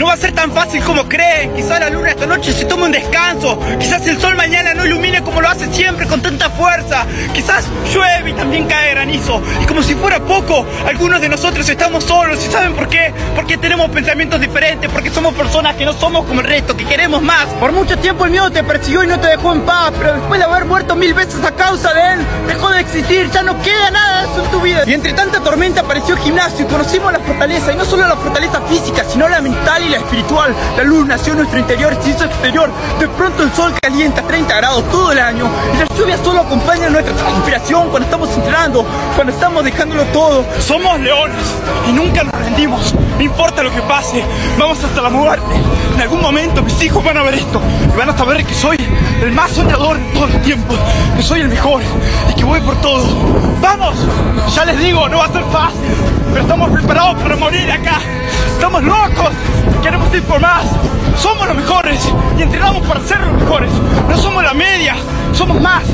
No va a ser tan fácil como creen. Quizás la luna esta noche se tome un descanso. Quizás el sol mañana no ilumine como lo hace siempre con tanta fuerza. Quizás llueve y también cae granizo. Y como si fuera poco, algunos de nosotros estamos solos. ¿Y saben por qué? Porque tenemos pensamientos diferentes, porque somos personas que no somos como el resto, que queremos más. Por mucho tiempo el miedo te persiguió y no te dejó en paz, pero después de haber muerto mil veces a causa de él, dejó de existir, ya no queda nada de eso Y entre tanta tormenta apareció el gimnasio y conocimos la fortaleza, y no solo la fortaleza física, sino la mental y la espiritual. La luz nació en nuestro interior, se hizo exterior. De pronto el sol calienta a 30 grados todo el año, y la lluvia solo acompaña nuestra transpiración cuando estamos entrenando, cuando estamos dejándolo todo. Somos leones y nunca nos rendimos. No importa lo que pase, vamos hasta la muerte. En algún momento mis hijos van a ver esto y van a saber que soy el más soñador de todo el tiempo, que soy el mejor y que voy por todo. ¡Vamos! Ya les digo, no va a ser fácil, pero estamos preparados para morir acá. Estamos locos, queremos ir por más. Somos los mejores y entrenamos para ser los mejores. No somos la media, somos más.